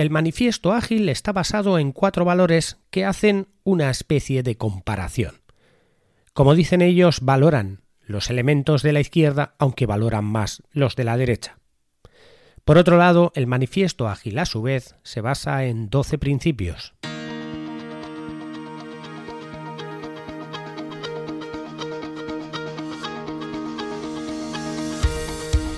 el manifiesto ágil está basado en cuatro valores que hacen una especie de comparación. Como dicen ellos, valoran los elementos de la izquierda, aunque valoran más los de la derecha. Por otro lado, el manifiesto ágil a su vez se basa en 12 principios.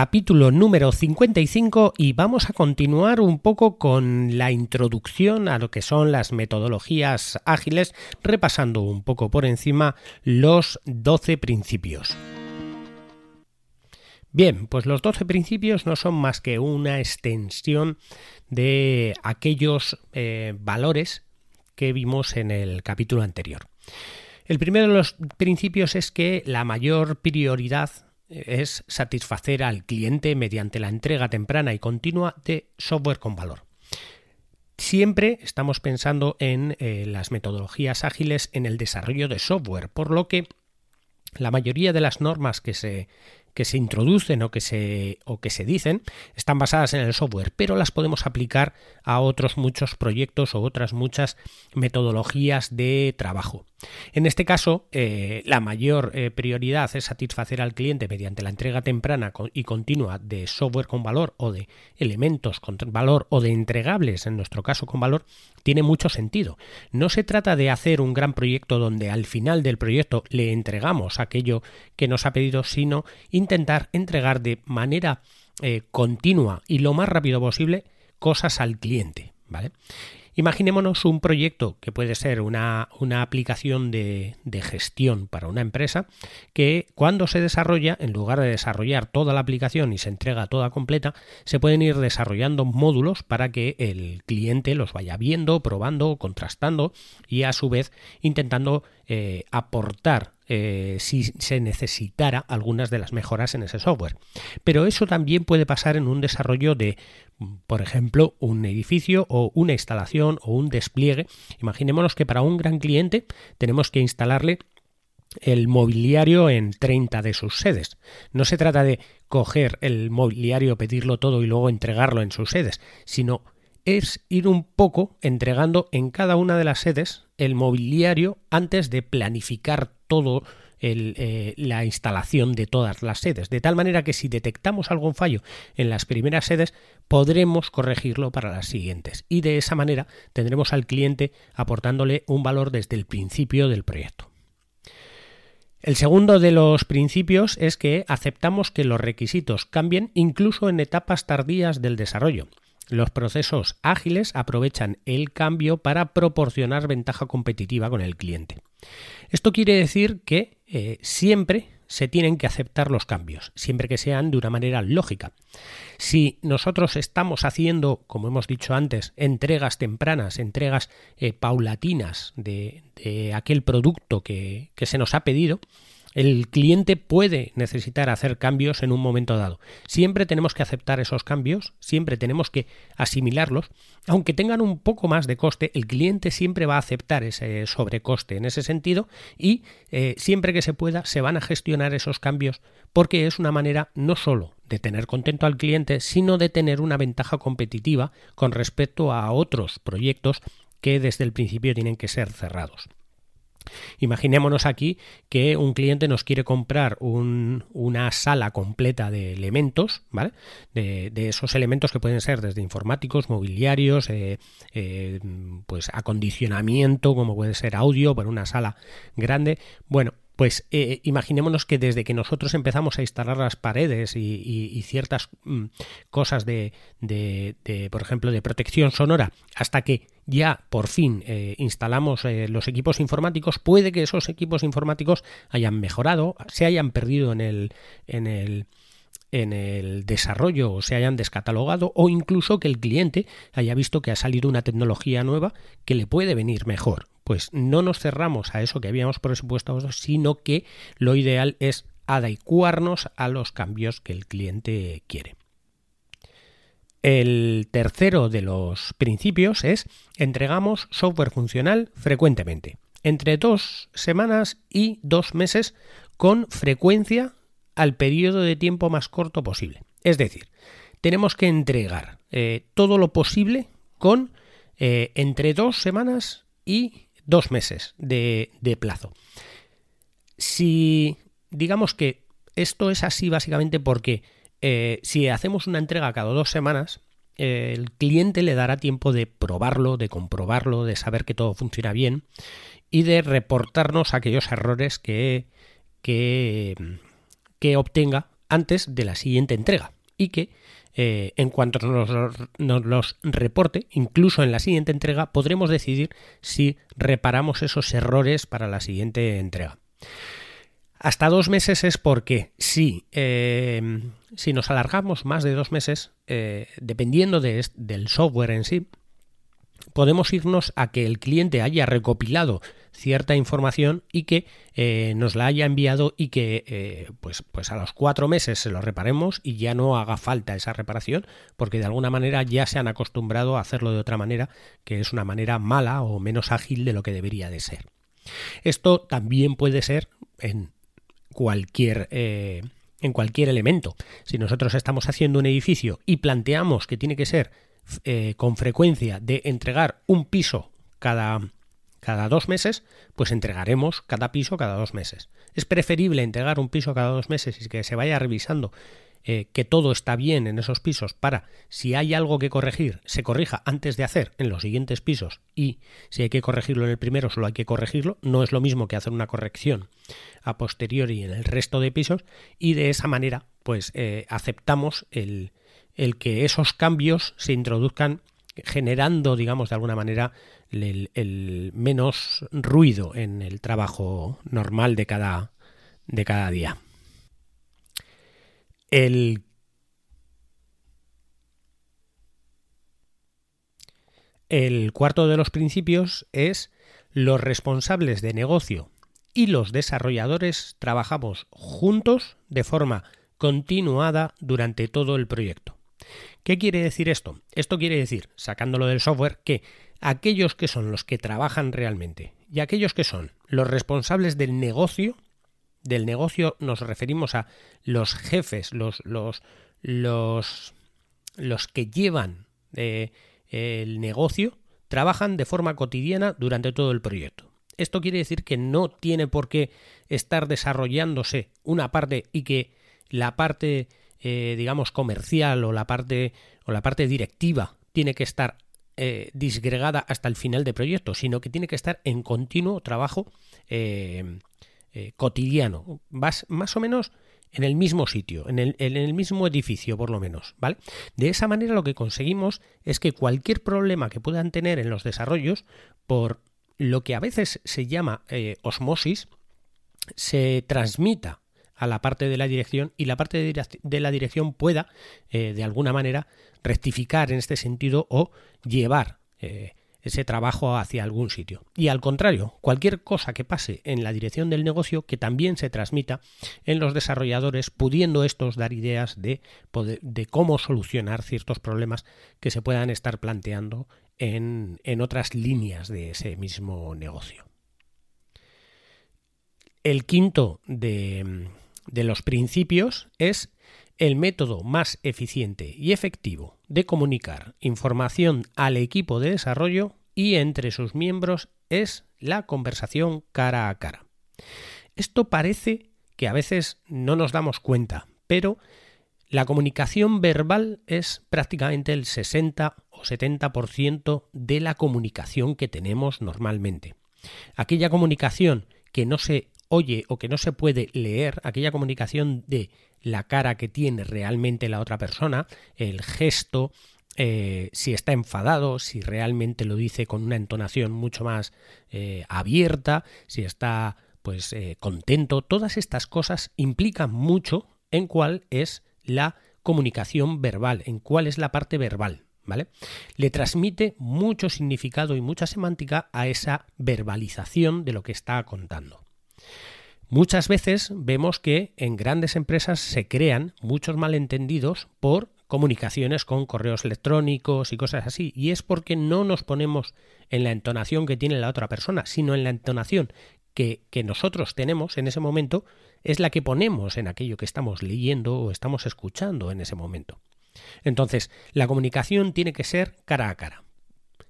Capítulo número 55 y vamos a continuar un poco con la introducción a lo que son las metodologías ágiles, repasando un poco por encima los 12 principios. Bien, pues los 12 principios no son más que una extensión de aquellos eh, valores que vimos en el capítulo anterior. El primero de los principios es que la mayor prioridad es satisfacer al cliente mediante la entrega temprana y continua de software con valor. Siempre estamos pensando en eh, las metodologías ágiles en el desarrollo de software, por lo que la mayoría de las normas que se que se introducen o que se, o que se dicen están basadas en el software, pero las podemos aplicar a otros muchos proyectos o otras muchas metodologías de trabajo. En este caso, eh, la mayor eh, prioridad es satisfacer al cliente mediante la entrega temprana y continua de software con valor o de elementos con valor o de entregables, en nuestro caso con valor, tiene mucho sentido. No se trata de hacer un gran proyecto donde al final del proyecto le entregamos aquello que nos ha pedido, sino intentar entregar de manera eh, continua y lo más rápido posible cosas al cliente. ¿vale? Imaginémonos un proyecto que puede ser una, una aplicación de, de, gestión para una empresa que cuando se desarrolla, en lugar de desarrollar toda la aplicación y se entrega toda completa, se pueden ir desarrollando módulos para que el cliente los vaya viendo, probando, contrastando y a su vez intentando eh, aportar eh, si se necesitara algunas de las mejoras en ese software. Pero eso también puede pasar en un desarrollo de, por ejemplo, un edificio o una instalación o un despliegue. Imaginémonos que para un gran cliente tenemos que instalarle el mobiliario en 30 de sus sedes. No se trata de coger el mobiliario, pedirlo todo y luego entregarlo en sus sedes, sino es ir un poco entregando en cada una de las sedes el mobiliario antes de planificar todo eh, la instalación de todas las sedes, de tal manera que si detectamos algún fallo en las primeras sedes, podremos corregirlo para las siguientes. Y de esa manera tendremos al cliente aportándole un valor desde el principio del proyecto. El segundo de los principios es que aceptamos que los requisitos cambien incluso en etapas tardías del desarrollo. Los procesos ágiles aprovechan el cambio para proporcionar ventaja competitiva con el cliente. Esto quiere decir que eh, siempre se tienen que aceptar los cambios, siempre que sean de una manera lógica. Si nosotros estamos haciendo, como hemos dicho antes, entregas tempranas, entregas eh, paulatinas de, aquel producto que se nos ha pedido, el cliente puede necesitar hacer cambios en un momento dado. Siempre tenemos que aceptar esos cambios, siempre tenemos que asimilarlos, aunque tengan un poco más de coste, el cliente siempre va a aceptar ese sobrecoste en ese sentido y eh, siempre que se pueda se van a gestionar esos cambios porque es una manera no solo de tener contento al cliente, sino de tener una ventaja competitiva con respecto a otros proyectos que desde el principio tienen que ser cerrados. Imaginémonos aquí que un cliente nos quiere comprar una sala completa de elementos, ¿vale? De, esos elementos que pueden ser desde informáticos, mobiliarios, eh, eh, pues acondicionamiento, como puede ser audio, para una sala grande. Bueno, pues eh, imaginémonos que desde que nosotros empezamos a instalar las paredes y, ciertas mm, cosas de, por ejemplo, de protección sonora, hasta que ya por fin eh, instalamos eh, los equipos informáticos, puede que esos equipos informáticos hayan mejorado, se hayan perdido en el, en el en el desarrollo o se hayan descatalogado o incluso que el cliente haya visto que ha salido una tecnología nueva que le puede venir mejor. Pues no nos cerramos a eso que habíamos presupuestado, sino que lo ideal es adecuarnos a los cambios que el cliente quiere. El tercero de los principios es entregamos software funcional frecuentemente, entre dos semanas y dos meses con frecuencia al periodo de tiempo más corto posible. Es decir, tenemos que entregar eh, todo lo posible con eh, entre dos semanas y dos meses de, plazo. Si digamos que esto es así básicamente porque eh, si hacemos una entrega cada dos semanas, el cliente le dará tiempo de probarlo, de comprobarlo, de saber que todo funciona bien y de reportarnos aquellos errores que, que que obtenga antes de la siguiente entrega y que eh, en cuanto nos, los reporte, incluso en la siguiente entrega, podremos decidir si reparamos esos errores para la siguiente entrega. Hasta dos meses es porque si, eh, si nos alargamos más de dos meses, eh, dependiendo del software en sí, podemos irnos a que el cliente haya recopilado cierta información y que eh, nos la haya enviado y que pues, pues a los cuatro meses se lo reparemos y ya no haga falta esa reparación porque de alguna manera ya se han acostumbrado a hacerlo de otra manera que es una manera mala o menos ágil de lo que debería de ser. Esto también puede ser en cualquier... Eh, en cualquier elemento. Si nosotros estamos haciendo un edificio y planteamos que tiene que ser con frecuencia de entregar un piso cada, cada dos meses, pues entregaremos cada piso cada dos meses. Es preferible entregar un piso cada dos meses y que se vaya revisando eh, que todo está bien en esos pisos para, si hay algo que corregir, se corrija antes de hacer en los siguientes pisos y si hay que corregirlo en el primero, solo hay que corregirlo. No es lo mismo que hacer una corrección a posteriori en el resto de pisos y de esa manera, pues eh, aceptamos el, el que esos cambios se introduzcan generando, digamos, de alguna manera el, menos ruido en el trabajo normal de cada, de cada día. El cuarto de los principios es los responsables de negocio y los desarrolladores trabajamos juntos de forma continuada durante todo el proyecto. ¿Qué quiere decir esto? Esto quiere decir, sacándolo del software, que aquellos que son los que trabajan realmente y aquellos que son los responsables del negocio, del negocio nos referimos a los jefes, los, los, los, los que llevan eh, el negocio, trabajan de forma cotidiana durante todo el proyecto. Esto quiere decir que no tiene por qué estar desarrollándose una parte y que la parte eh, digamos, comercial o la parte, o la parte directiva tiene que estar eh, disgregada hasta el final del proyecto, sino que tiene que estar en continuo trabajo cotidiano, más, más, o menos en el mismo sitio, en el, en el, mismo edificio por lo menos, ¿vale? De esa manera lo que conseguimos es que cualquier problema que puedan tener en los desarrollos, por lo que a veces se llama osmosis, se transmita a la parte de la dirección y la parte de la dirección pueda, eh, de alguna manera, rectificar en este sentido o llevar eh, ese trabajo hacia algún sitio. Y al contrario, cualquier cosa que pase en la dirección del negocio que también se transmita en los desarrolladores, pudiendo estos dar ideas de, de cómo solucionar ciertos problemas que se puedan estar planteando en, en otras líneas de ese mismo negocio. El quinto de, de los principios es el método más eficiente y efectivo de comunicar información al equipo de desarrollo y entre sus miembros es la conversación cara a cara. Esto parece que a veces no nos damos cuenta, pero la comunicación verbal es prácticamente el 60 o 70% de la comunicación que tenemos normalmente. Aquella comunicación que no se oye o que no se puede leer, aquella comunicación de la cara que tiene realmente la otra persona, el gesto, eh, si está enfadado, si realmente lo dice con una entonación mucho más eh, abierta, si está pues eh, contento, todas estas cosas implican mucho en cuál es la comunicación verbal, en cuál es la parte verbal. ¿Vale? Le transmite mucho significado y mucha semántica a esa verbalización de lo que está contando. Muchas veces vemos que en grandes empresas se crean muchos malentendidos por comunicaciones con correos electrónicos y cosas así, y es porque no nos ponemos en la entonación que tiene la otra persona, sino en la entonación que, nosotros tenemos en ese momento, es la que ponemos en aquello que estamos leyendo o estamos escuchando en ese momento. Entonces, la comunicación tiene que ser cara a cara.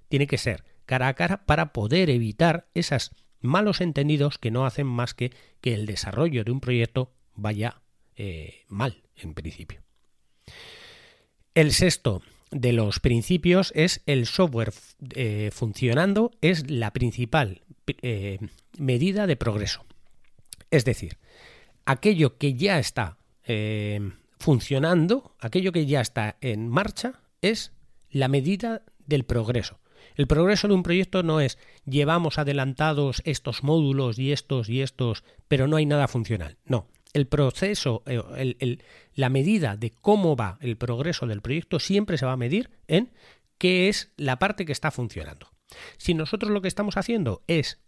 Tiene que ser cara a cara para poder evitar esas malos entendidos que no hacen más que que el desarrollo de un proyecto vaya eh, mal en principio. El sexto de los principios es el software eh, funcionando es la principal eh, medida de progreso. Es decir, aquello que ya está funcionando, aquello que ya está en marcha, es la medida del progreso. El progreso de un proyecto no es llevamos adelantados estos módulos y estos y estos, pero no hay nada funcional. No, el proceso, eh, la medida de cómo va el progreso del proyecto siempre se va a medir en qué es la parte que está funcionando. Si nosotros lo que estamos haciendo es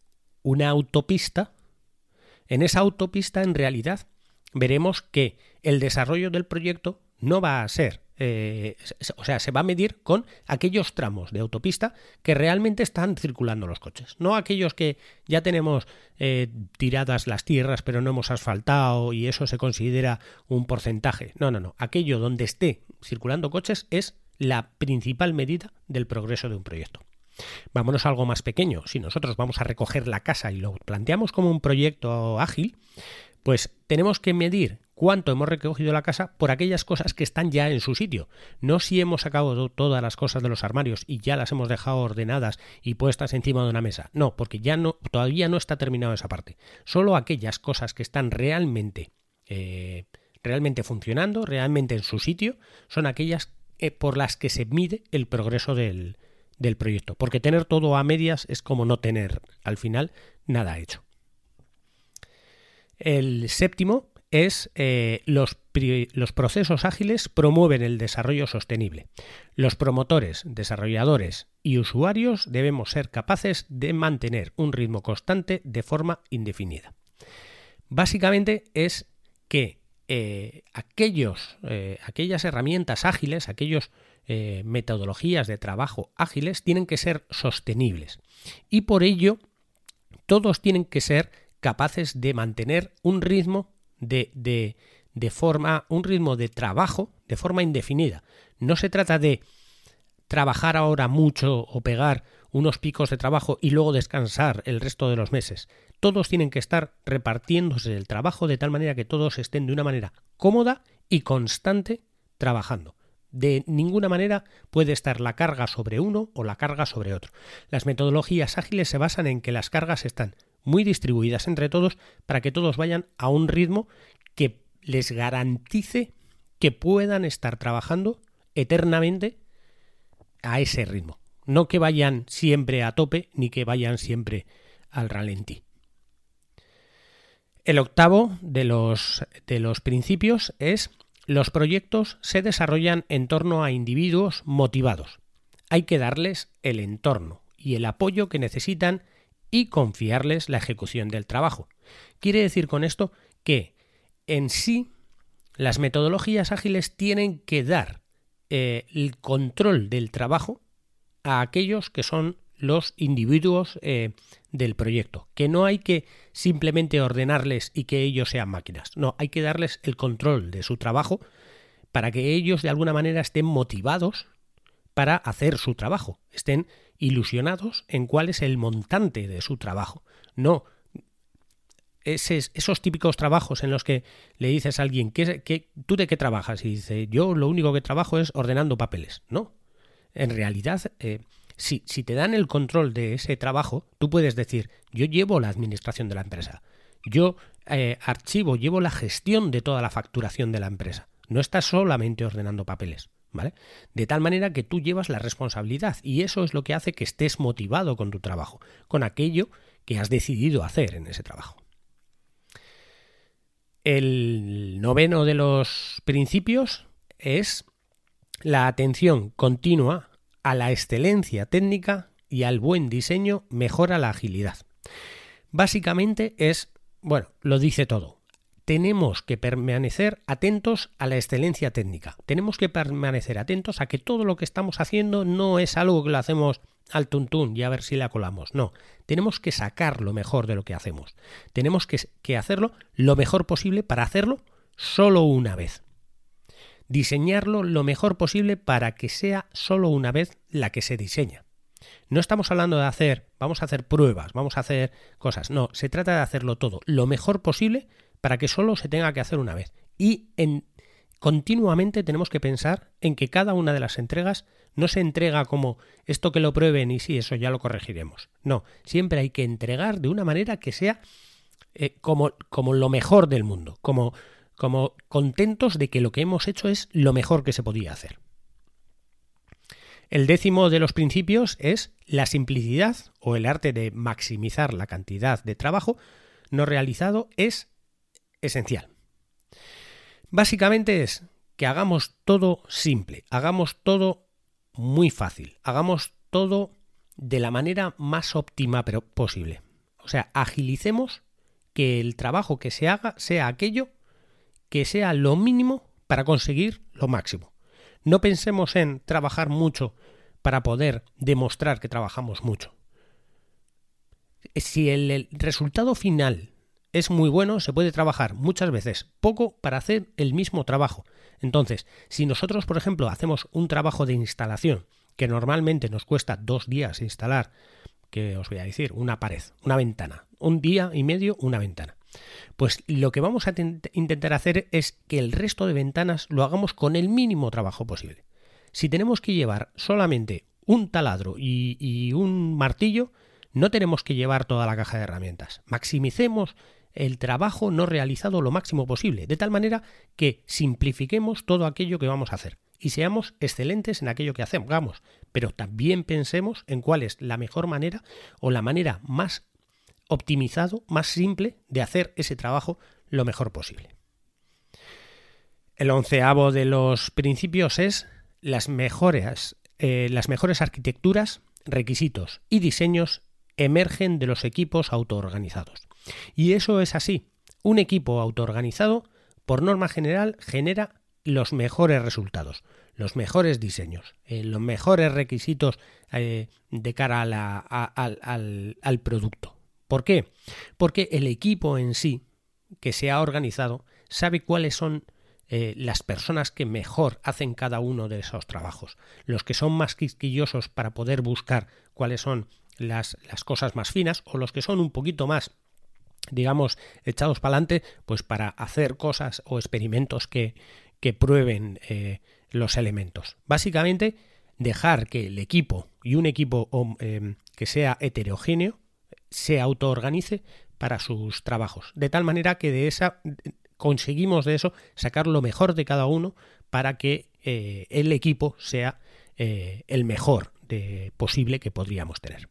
una autopista, en esa autopista en realidad veremos que el desarrollo del proyecto no va a ser eh, o sea, se va a medir con aquellos tramos de autopista que realmente están circulando los coches, no aquellos que ya tenemos eh, tiradas las tierras pero no hemos asfaltado y eso se considera un porcentaje. No, no, no. Aquello donde esté circulando coches es la principal medida del progreso de un proyecto. Vámonos a algo más pequeño. Si nosotros vamos a recoger la casa y lo planteamos como un proyecto ágil, pues tenemos que medir cuánto hemos recogido la casa por aquellas cosas que están ya en su sitio. No si hemos sacado todas las cosas de los armarios y ya las hemos dejado ordenadas y puestas encima de una mesa. No, porque ya no, todavía no está terminada esa parte. Solo aquellas cosas que están realmente, eh, realmente funcionando, realmente en su sitio, son aquellas eh, por las que se mide el progreso del proyecto. Porque tener todo a medias es como no tener al final nada hecho. El séptimo es eh, los, los procesos ágiles promueven el desarrollo sostenible. Los promotores, desarrolladores y usuarios debemos ser capaces de mantener un ritmo constante de forma indefinida. Básicamente es que eh, aquellos, eh, aquellas herramientas ágiles, aquellas metodologías de trabajo ágiles tienen que ser sostenibles y por ello todos tienen que ser capaces de mantener un ritmo de, de, forma, un ritmo de trabajo de forma indefinida. No se trata de trabajar ahora mucho o pegar unos picos de trabajo y luego descansar el resto de los meses. Todos tienen que estar repartiéndose el trabajo de tal manera que todos estén de una manera cómoda y constante trabajando. De ninguna manera puede estar la carga sobre uno o la carga sobre otro. Las metodologías ágiles se basan en que las cargas están muy distribuidas entre todos para que todos vayan a un ritmo que les garantice que puedan estar trabajando eternamente a ese ritmo. No que vayan siempre a tope ni que vayan siempre al ralentí. El octavo de los, de los principios es los proyectos se desarrollan en torno a individuos motivados. Hay que darles el entorno y el apoyo que necesitan y confiarles la ejecución del trabajo. Quiere decir con esto que en sí las metodologías ágiles tienen que dar eh, el control del trabajo a aquellos que son los individuos eh, del proyecto, que no hay que simplemente ordenarles y que ellos sean máquinas, no, hay que darles el control de su trabajo para que ellos de alguna manera estén motivados para hacer su trabajo, estén ilusionados en cuál es el montante de su trabajo. No esos típicos trabajos en los que le dices a alguien, ¿qué, ¿tú de qué trabajas? Y dice, yo lo único que trabajo es ordenando papeles. No, en realidad, eh, si, si te dan el control de ese trabajo, tú puedes decir, yo llevo la administración de la empresa, yo eh, archivo, llevo la gestión de toda la facturación de la empresa. No estás solamente ordenando papeles. De tal manera que tú llevas la responsabilidad y eso es lo que hace que estés motivado con tu trabajo, con aquello que has decidido hacer en ese trabajo. El noveno de los principios es la atención continua a la excelencia técnica y al buen diseño mejora la agilidad. Básicamente es, bueno, lo dice todo. Tenemos que permanecer atentos a la excelencia técnica. Tenemos que permanecer atentos a que todo lo que estamos haciendo no es algo que lo hacemos al tuntún y a ver si la colamos. No, tenemos que sacar lo mejor de lo que hacemos. Tenemos que, hacerlo lo mejor posible para hacerlo solo una vez. Diseñarlo lo mejor posible para que sea solo una vez la que se diseña. No estamos hablando de hacer, vamos a hacer pruebas, vamos a hacer cosas. No, se trata de hacerlo todo lo mejor posible para que solo se tenga que hacer una vez. Y en, continuamente tenemos que pensar en que cada una de las entregas no se entrega como esto que lo prueben y sí, eso ya lo corregiremos. No, siempre hay que entregar de una manera que sea eh, como, como lo mejor del mundo, como, como contentos de que lo que hemos hecho es lo mejor que se podía hacer. El décimo de los principios es la simplicidad o el arte de maximizar la cantidad de trabajo no realizado es esencial. Básicamente es que hagamos todo simple, hagamos todo muy fácil. Hagamos todo de la manera más óptima pero posible. O sea, agilicemos que el trabajo que se haga sea aquello que sea lo mínimo para conseguir lo máximo. No pensemos en trabajar mucho para poder demostrar que trabajamos mucho. Si el, resultado final es muy bueno, se puede trabajar muchas veces poco para hacer el mismo trabajo. Entonces, si nosotros, por ejemplo, hacemos un trabajo de instalación que normalmente nos cuesta dos días instalar, que os voy a decir, una pared, una ventana, un día y medio, una ventana. Pues lo que vamos a intentar hacer es que el resto de ventanas lo hagamos con el mínimo trabajo posible. Si tenemos que llevar solamente un taladro y, y un martillo, no tenemos que llevar toda la caja de herramientas. Maximicemos el trabajo no realizado lo máximo posible, de tal manera que simplifiquemos todo aquello que vamos a hacer y seamos excelentes en aquello que hacemos, pero también pensemos en cuál es la mejor manera o la manera más optimizado, más simple de hacer ese trabajo lo mejor posible. El onceavo de los principios es las mejores, eh, las mejores arquitecturas, requisitos y diseños emergen de los equipos autoorganizados. Y eso es así. Un equipo autoorganizado, por norma general, genera los mejores resultados, los mejores diseños, eh, los mejores requisitos eh, de cara al, producto. ¿Por qué? Porque el equipo en sí, que se ha organizado, sabe cuáles son eh, las personas que mejor hacen cada uno de esos trabajos, los que son más quisquillosos para poder buscar cuáles son las, las cosas más finas o los que son un poquito más digamos, echados para adelante, pues para hacer cosas o experimentos que, que prueben eh, los elementos. Básicamente, dejar que el equipo y un equipo em, que sea heterogéneo se autoorganice para sus trabajos. De tal manera que de esa conseguimos de eso sacar lo mejor de cada uno para que eh, el equipo sea eh, el mejor de, posible que podríamos tener.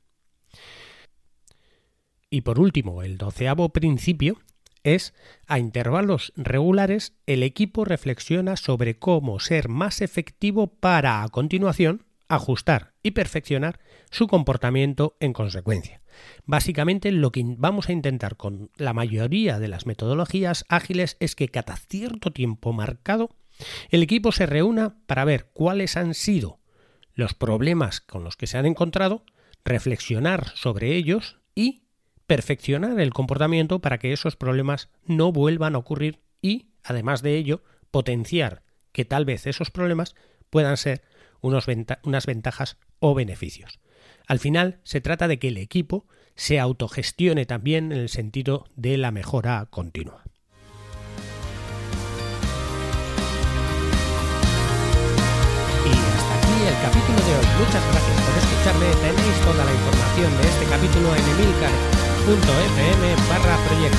Y por último, el doceavo principio es a intervalos regulares el equipo reflexiona sobre cómo ser más efectivo para a continuación ajustar y perfeccionar su comportamiento en consecuencia. Básicamente lo que vamos a intentar con la mayoría de las metodologías ágiles es que cada cierto tiempo marcado el equipo se reúna para ver cuáles han sido los problemas con los que se han encontrado, reflexionar sobre ellos y perfeccionar el comportamiento para que esos problemas no vuelvan a ocurrir y, además de ello, potenciar que tal vez esos problemas puedan ser unas ventajas o beneficios. Al final se trata de que el equipo se autogestione también en el sentido de la mejora continua. El capítulo de hoy. Muchas gracias por escucharme. Tenéis toda la información de este capítulo en Emilcar t.fm barra proyecto.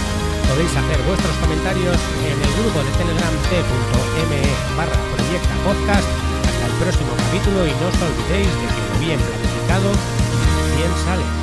Podéis hacer vuestros comentarios en el grupo de Telegram t.me barra proyecta podcast. Hasta el próximo capítulo y no os olvidéis de que lo bien planificado bien sale.